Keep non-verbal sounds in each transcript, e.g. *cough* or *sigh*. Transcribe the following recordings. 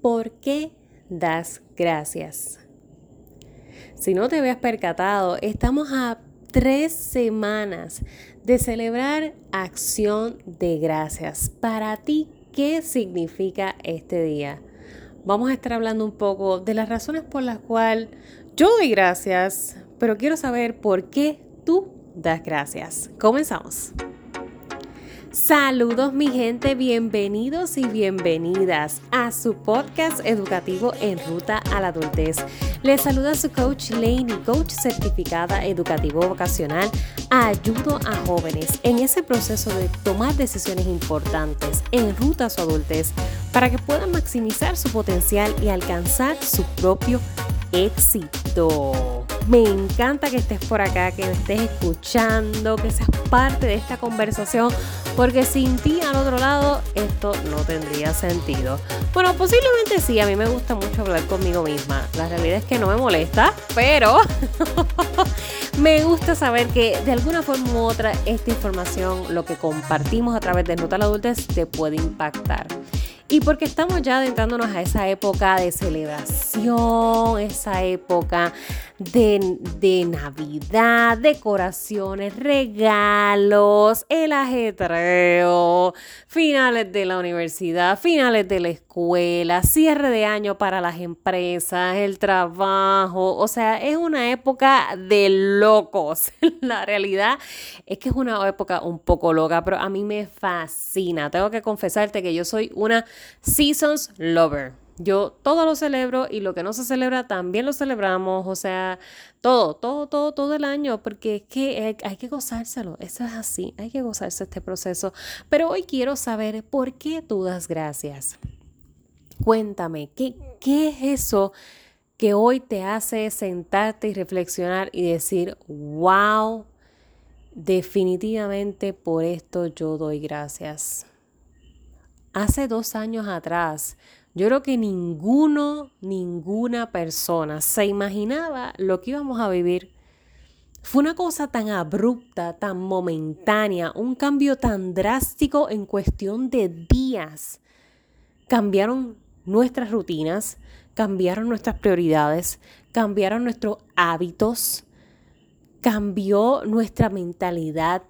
¿por qué das gracias? Si no te habías percatado, estamos a tres semanas de celebrar acción de gracias. Para ti, ¿qué significa este día? Vamos a estar hablando un poco de las razones por las cuales yo doy gracias, pero quiero saber por qué tú das gracias. Comenzamos. Saludos mi gente, bienvenidos y bienvenidas a su podcast educativo en ruta a la adultez. Les saluda su coach Laney, coach certificada educativo vocacional. Ayudo a jóvenes en ese proceso de tomar decisiones importantes en ruta a su adultez para que puedan maximizar su potencial y alcanzar su propio éxito. Me encanta que estés por acá, que estés escuchando, que seas parte de esta conversación, porque sin ti al otro lado esto no tendría sentido. Bueno, posiblemente sí, a mí me gusta mucho hablar conmigo misma. La realidad es que no me molesta, pero *laughs* me gusta saber que de alguna forma u otra esta información, lo que compartimos a través de Nota la Adultez, te puede impactar. Y porque estamos ya adentrándonos a esa época de celebración, esa época de, de, Navidad, decoraciones, regalos, el ajetreo, finales de la universidad, finales de la escuela, cierre de año para las empresas, el trabajo. O sea, es una época de locos. *laughs* La realidad es que es una época un poco loca, pero a mí me fascina. Tengo que confesarte que yo soy una Seasons Lover. Yo todo lo celebro y lo que no se celebra también lo celebramos, o sea, todo, todo, todo, todo el año, porque es que hay, que gozárselo, eso es así, hay que gozarse este proceso. Pero hoy quiero saber por qué tú das gracias. Cuéntame, ¿qué, qué es eso que hoy te hace sentarte y reflexionar y decir, wow, definitivamente por esto yo doy gracias? hace dos años atrás, yo creo que ninguno, ninguna persona se imaginaba lo que íbamos a vivir. Fue una cosa tan abrupta, tan momentánea, un cambio tan drástico en cuestión de días. Cambiaron nuestras rutinas, cambiaron nuestras prioridades, cambiaron nuestros hábitos, cambió nuestra mentalidad,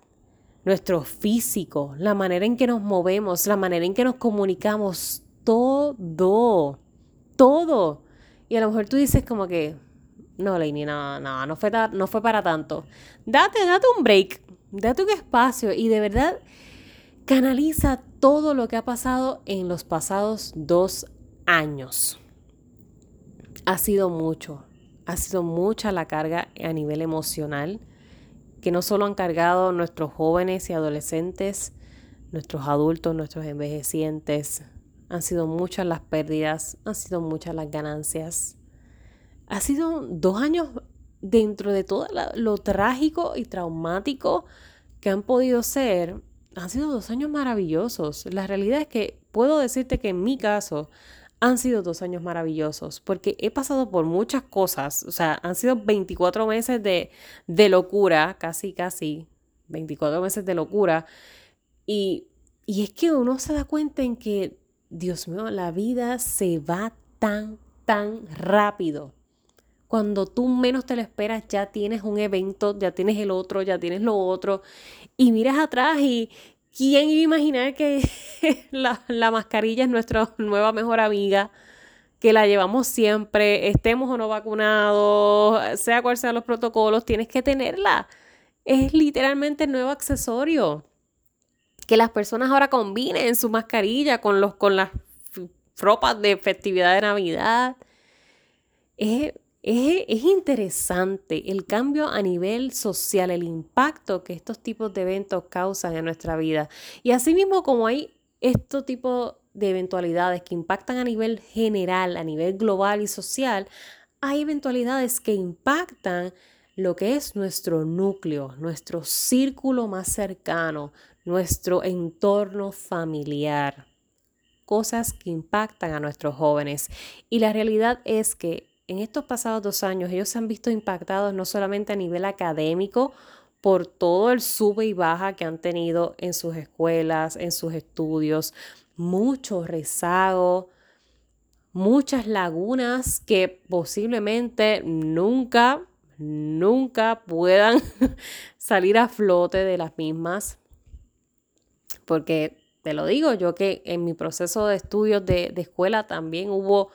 nuestro físico, la manera en que nos movemos, la manera en que nos comunicamos, todo, todo. Y a lo mejor tú dices como que, no, Lainey, no, no, no fue, no fue para tanto. Date, date un break, date un espacio y de verdad canaliza todo lo que ha pasado en los pasados dos años. Ha sido mucho, ha sido mucha la carga a nivel emocional que no solo han cargado nuestros jóvenes y adolescentes, nuestros adultos, nuestros envejecientes. Han sido muchas las pérdidas, han sido muchas las ganancias. Ha sido dos años dentro de todo lo trágico y traumático que han podido ser. Han sido dos años maravillosos. La realidad es que puedo decirte que en mi caso han sido dos años maravillosos porque he pasado por muchas cosas, o sea, han sido 24 meses de, de locura, casi, casi, 24 meses de locura. Y, y es que uno se da cuenta en que, Dios mío, la vida se va tan, tan rápido. Cuando tú menos te lo esperas, ya tienes un evento, ya tienes el otro, ya tienes lo otro. Y miras atrás y, ¿Quién iba a imaginar que *laughs* la, mascarilla es nuestra nueva mejor amiga? que la llevamos siempre, estemos o no vacunados, sea cual sean los protocolos, tienes que tenerla. Es literalmente el nuevo accesorio. Que las personas ahora combinen su mascarilla con, los, con las ropas de festividad de Navidad. Es, es, interesante el cambio a nivel social, el impacto que estos tipos de eventos causan en nuestra vida. Y asimismo como hay estos tipos de eventualidades que impactan a nivel general, a nivel global y social, hay eventualidades que impactan lo que es nuestro núcleo, nuestro círculo más cercano, nuestro entorno familiar, cosas que impactan a nuestros jóvenes. Y la realidad es que en estos pasados dos años ellos se han visto impactados no solamente a nivel académico, por todo el sube y baja que han tenido en sus escuelas, en sus estudios, mucho rezago, muchas lagunas que posiblemente nunca, nunca puedan *laughs* salir a flote de las mismas. Porque te lo digo, yo que en mi proceso de estudios de, escuela también hubo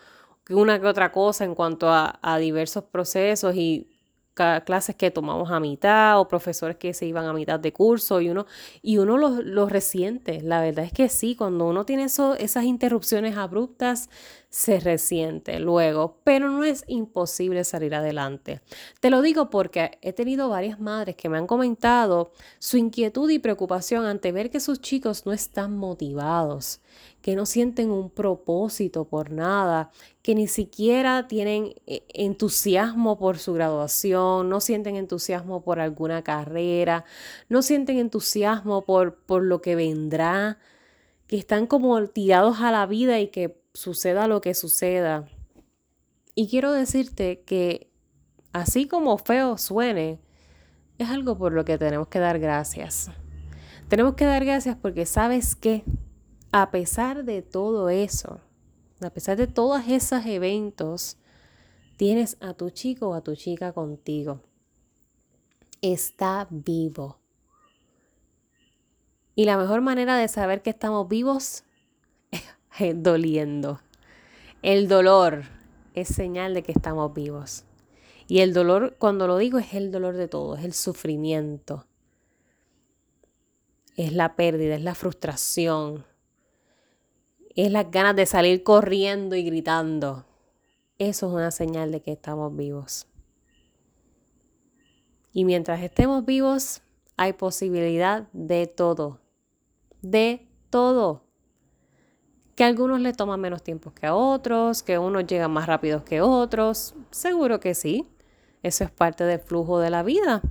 una que otra cosa en cuanto a, a diversos procesos y clases que tomamos a mitad o profesores que se iban a mitad de curso y uno, y uno los, los resiente. La verdad es que sí, cuando uno tiene eso, esas interrupciones abruptas, se resiente luego, pero no es imposible salir adelante. Te lo digo porque he tenido varias madres que me han comentado su inquietud y preocupación ante ver que sus chicos no están motivados, que no sienten un propósito por nada, que ni siquiera tienen eh, entusiasmo por su graduación, no sienten entusiasmo por alguna carrera, no sienten entusiasmo por, por lo que vendrá, que están como tirados a la vida y que suceda lo que suceda. Y quiero decirte que así como feo suene, es algo por lo que tenemos que dar gracias. Tenemos que dar gracias porque sabes que a pesar de todo eso, a pesar de todos esos eventos, tienes a tu chico o a tu chica contigo. Está vivo. Y la mejor manera de saber que estamos vivos *laughs* doliendo. El dolor es señal de que estamos vivos. Y el dolor, cuando lo digo, es el dolor de todo, es el sufrimiento, es la pérdida, es la frustración, es las ganas de salir corriendo y gritando. Eso es una señal de que estamos vivos. Y mientras estemos vivos, hay posibilidad de todo. De todo que a algunos le toma menos tiempo que a otros, que unos llegan más rápido que otros. Seguro que sí. Eso es parte del flujo de la vida.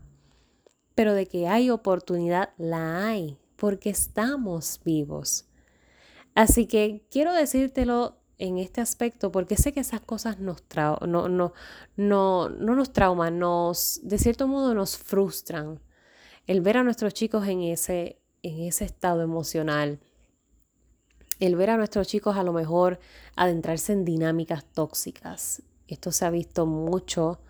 Pero de que hay oportunidad, la hay, porque estamos vivos. Así que quiero decírtelo en este aspecto porque sé que esas cosas nos no, no, no, no nos trauman, nos, de cierto modo nos frustran. El ver a nuestros chicos en ese, en ese estado emocional el ver a nuestros chicos a lo mejor adentrarse en dinámicas tóxicas. Esto se ha visto mucho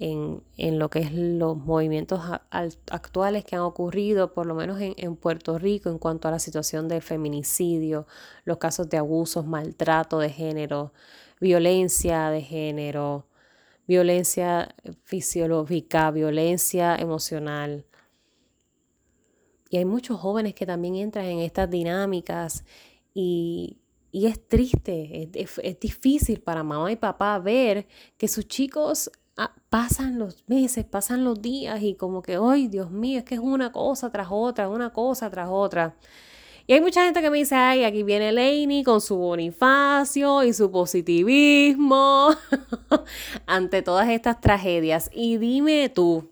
en, lo que es los movimientos actuales que han ocurrido, por lo menos en, en, Puerto Rico, en cuanto a la situación del feminicidio, los casos de abusos, maltrato de género, violencia de género, violencia fisiológica, violencia emocional. Y hay muchos jóvenes que también entran en estas dinámicas y, es triste, es, difícil para mamá y papá ver que sus chicos ah, pasan los meses, pasan los días y como que, ay, Dios mío, es que es una cosa tras otra, una cosa tras otra. Y hay mucha gente que me dice, ay, aquí viene Lainey con su bonifacio y su positivismo *laughs* ante todas estas tragedias. Y dime tú,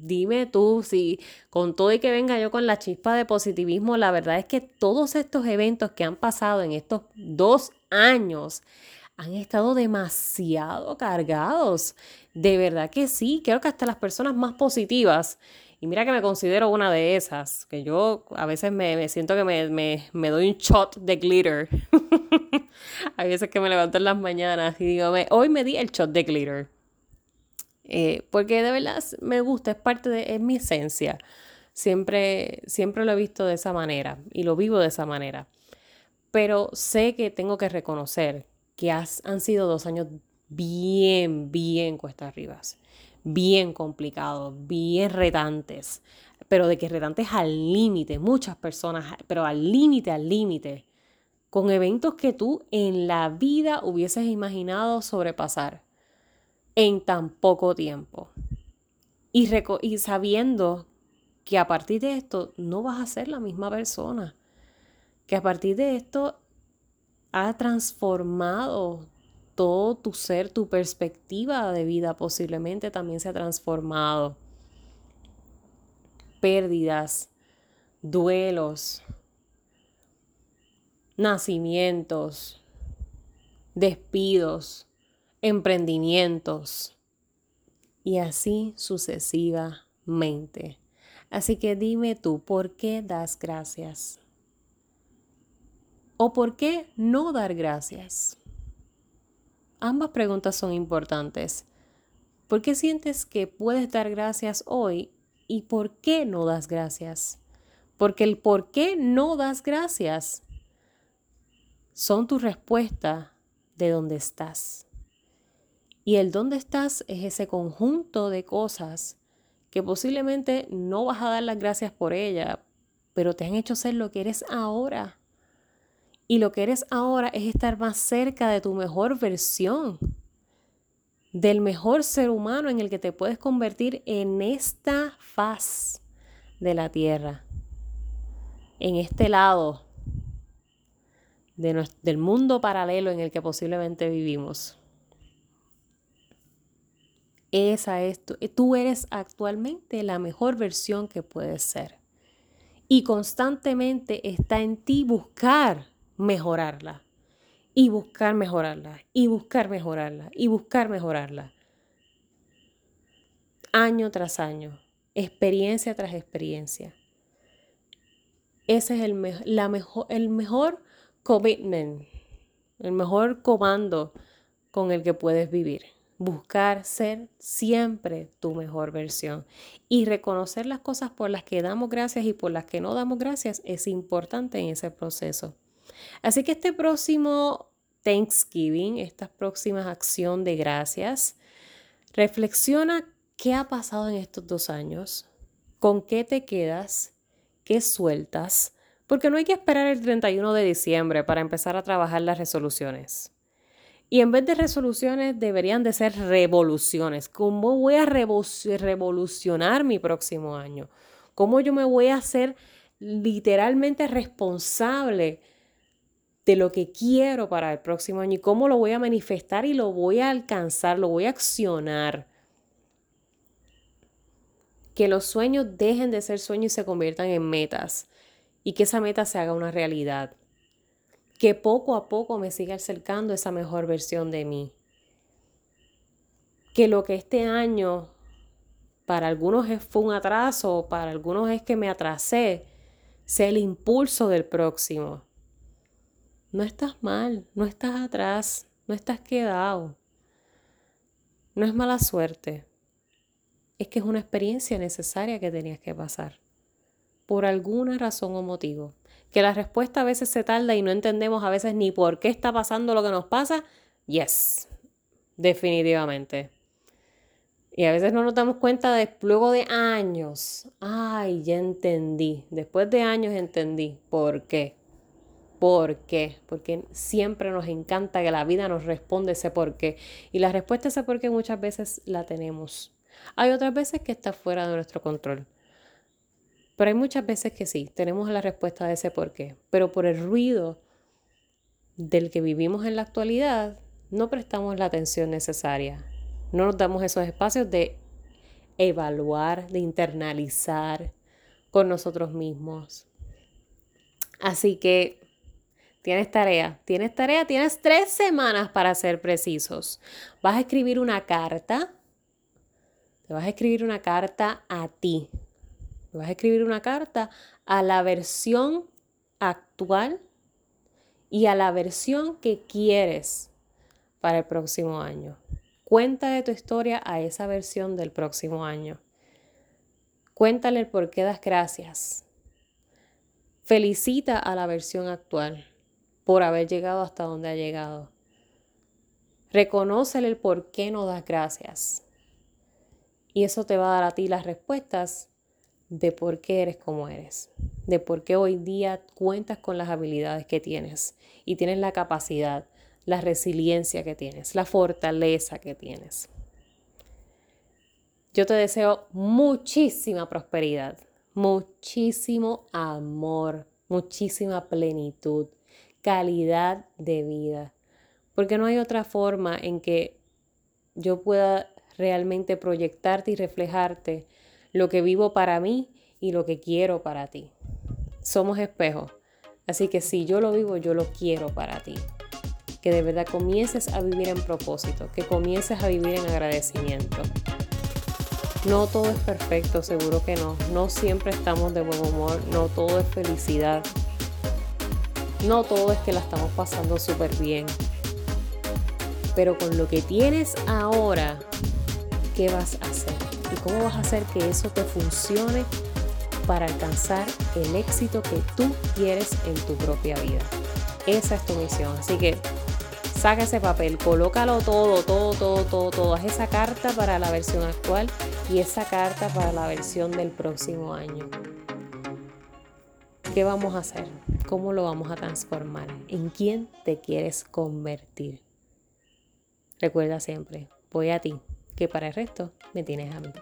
Dime tú si con todo y que venga yo con la chispa de positivismo, la verdad es que todos estos eventos que han pasado en estos dos años han estado demasiado cargados. De verdad que sí, creo que hasta las personas más positivas, y mira que me considero una de esas, que yo a veces me, siento que me, me, doy un shot de glitter. *laughs* Hay veces que me levanto en las mañanas y digo, hoy me di el shot de glitter eh, porque de verdad me gusta, es parte de es mi esencia. Siempre, siempre lo he visto de esa manera y lo vivo de esa manera. Pero sé que tengo que reconocer que han sido dos años bien, bien cuesta arriba, bien complicados, bien retantes, pero de que retantes al límite, muchas personas, pero al límite, al límite, con eventos que tú en la vida hubieses imaginado sobrepasar en tan poco tiempo. Y, sabiendo que a partir de esto no vas a ser la misma persona, que a partir de esto ha transformado todo tu ser, tu perspectiva de vida posiblemente también se ha transformado. Pérdidas, duelos, nacimientos, despidos, emprendimientos y así sucesivamente. Así que dime tú, ¿por qué das gracias? ¿O por qué no dar gracias? Ambas preguntas son importantes. ¿Por qué sientes que puedes dar gracias hoy y por qué no das gracias? Porque el por qué no das gracias son tu respuesta de dónde estás. Y el dónde estás es ese conjunto de cosas que posiblemente no vas a dar las gracias por ella, pero te han hecho ser lo que eres ahora. Y lo que eres ahora es estar más cerca de tu mejor versión, del mejor ser humano en el que te puedes convertir en esta faz de la tierra, en este lado del mundo paralelo en el que posiblemente vivimos. Esa es tu, tú eres actualmente la mejor versión que puedes ser. Y constantemente está en ti buscar mejorarla. Y buscar mejorarla. Y buscar mejorarla. Y buscar mejorarla. Año tras año. Experiencia tras experiencia. Ese es el, la mejor, el mejor commitment. El mejor comando con el que puedes vivir buscar ser siempre tu mejor versión y reconocer las cosas por las que damos gracias y por las que no damos gracias es importante en ese proceso. Así que este próximo Thanksgiving, esta próxima acción de gracias, reflexiona qué ha pasado en estos dos años, con qué te quedas, qué sueltas, porque no hay que esperar el 31 de diciembre para empezar a trabajar las resoluciones. Y en vez de resoluciones deberían de ser revoluciones. ¿Cómo voy a revolucionar mi próximo año? ¿Cómo yo me voy a hacer literalmente responsable de lo que quiero para el próximo año y cómo lo voy a manifestar y lo voy a alcanzar, lo voy a accionar? Que los sueños dejen de ser sueños y se conviertan en metas y que esa meta se haga una realidad que poco a poco me siga acercando esa mejor versión de mí. Que lo que este año para algunos fue un atraso, para algunos es que me atrasé, sea el impulso del próximo. No estás mal, no estás atrás, no estás quedado. No es mala suerte. Es que es una experiencia necesaria que tenías que pasar. Por alguna razón o motivo que la respuesta a veces se tarda y no entendemos a veces ni por qué está pasando lo que nos pasa, yes, definitivamente. Y a veces no nos damos cuenta de, luego de años, ay, ya entendí, después de años entendí por qué. ¿Por qué? Porque siempre nos encanta que la vida nos responda ese por qué. Y la respuesta a ese por qué muchas veces la tenemos. Hay otras veces que está fuera de nuestro control. Pero hay muchas veces que sí, tenemos la respuesta de ese por qué. Pero por el ruido del que vivimos en la actualidad, no prestamos la atención necesaria. No nos damos esos espacios de evaluar, de internalizar con nosotros mismos. Así que tienes tarea, tienes tarea, tienes tres semanas para ser precisos. Vas a escribir una carta, te vas a escribir una carta a ti, vas a escribir una carta a la versión actual y a la versión que quieres para el próximo año. Cuenta de tu historia a esa versión del próximo año. Cuéntale el por qué das gracias. Felicita a la versión actual por haber llegado hasta donde ha llegado. Reconócele el por qué no das gracias. Y eso te va a dar a ti las respuestas de por qué eres como eres, de por qué hoy día cuentas con las habilidades que tienes y tienes la capacidad, la resiliencia que tienes, la fortaleza que tienes. Yo te deseo muchísima prosperidad, muchísimo amor, muchísima plenitud, calidad de vida, porque no hay otra forma en que yo pueda realmente proyectarte y reflejarte lo que vivo para mí y lo que quiero para ti. Somos espejos. Así que si yo lo vivo, yo lo quiero para ti. Que de verdad comiences a vivir en propósito, que comiences a vivir en agradecimiento. No todo es perfecto, seguro que no. No siempre estamos de buen humor, no todo es felicidad. No todo es que la estamos pasando súper bien. Pero con lo que tienes ahora, ¿qué vas a hacer? ¿Y cómo vas a hacer que eso te funcione para alcanzar el éxito que tú quieres en tu propia vida? Esa es tu misión. Así que saca ese papel, colócalo todo, todo, todo, todo, todo. Haz esa carta para la versión actual y esa carta para la versión del próximo año. ¿Qué vamos a hacer? ¿Cómo lo vamos a transformar? ¿En quién te quieres convertir? Recuerda siempre, voy a ti, que para el resto me tienes a mí.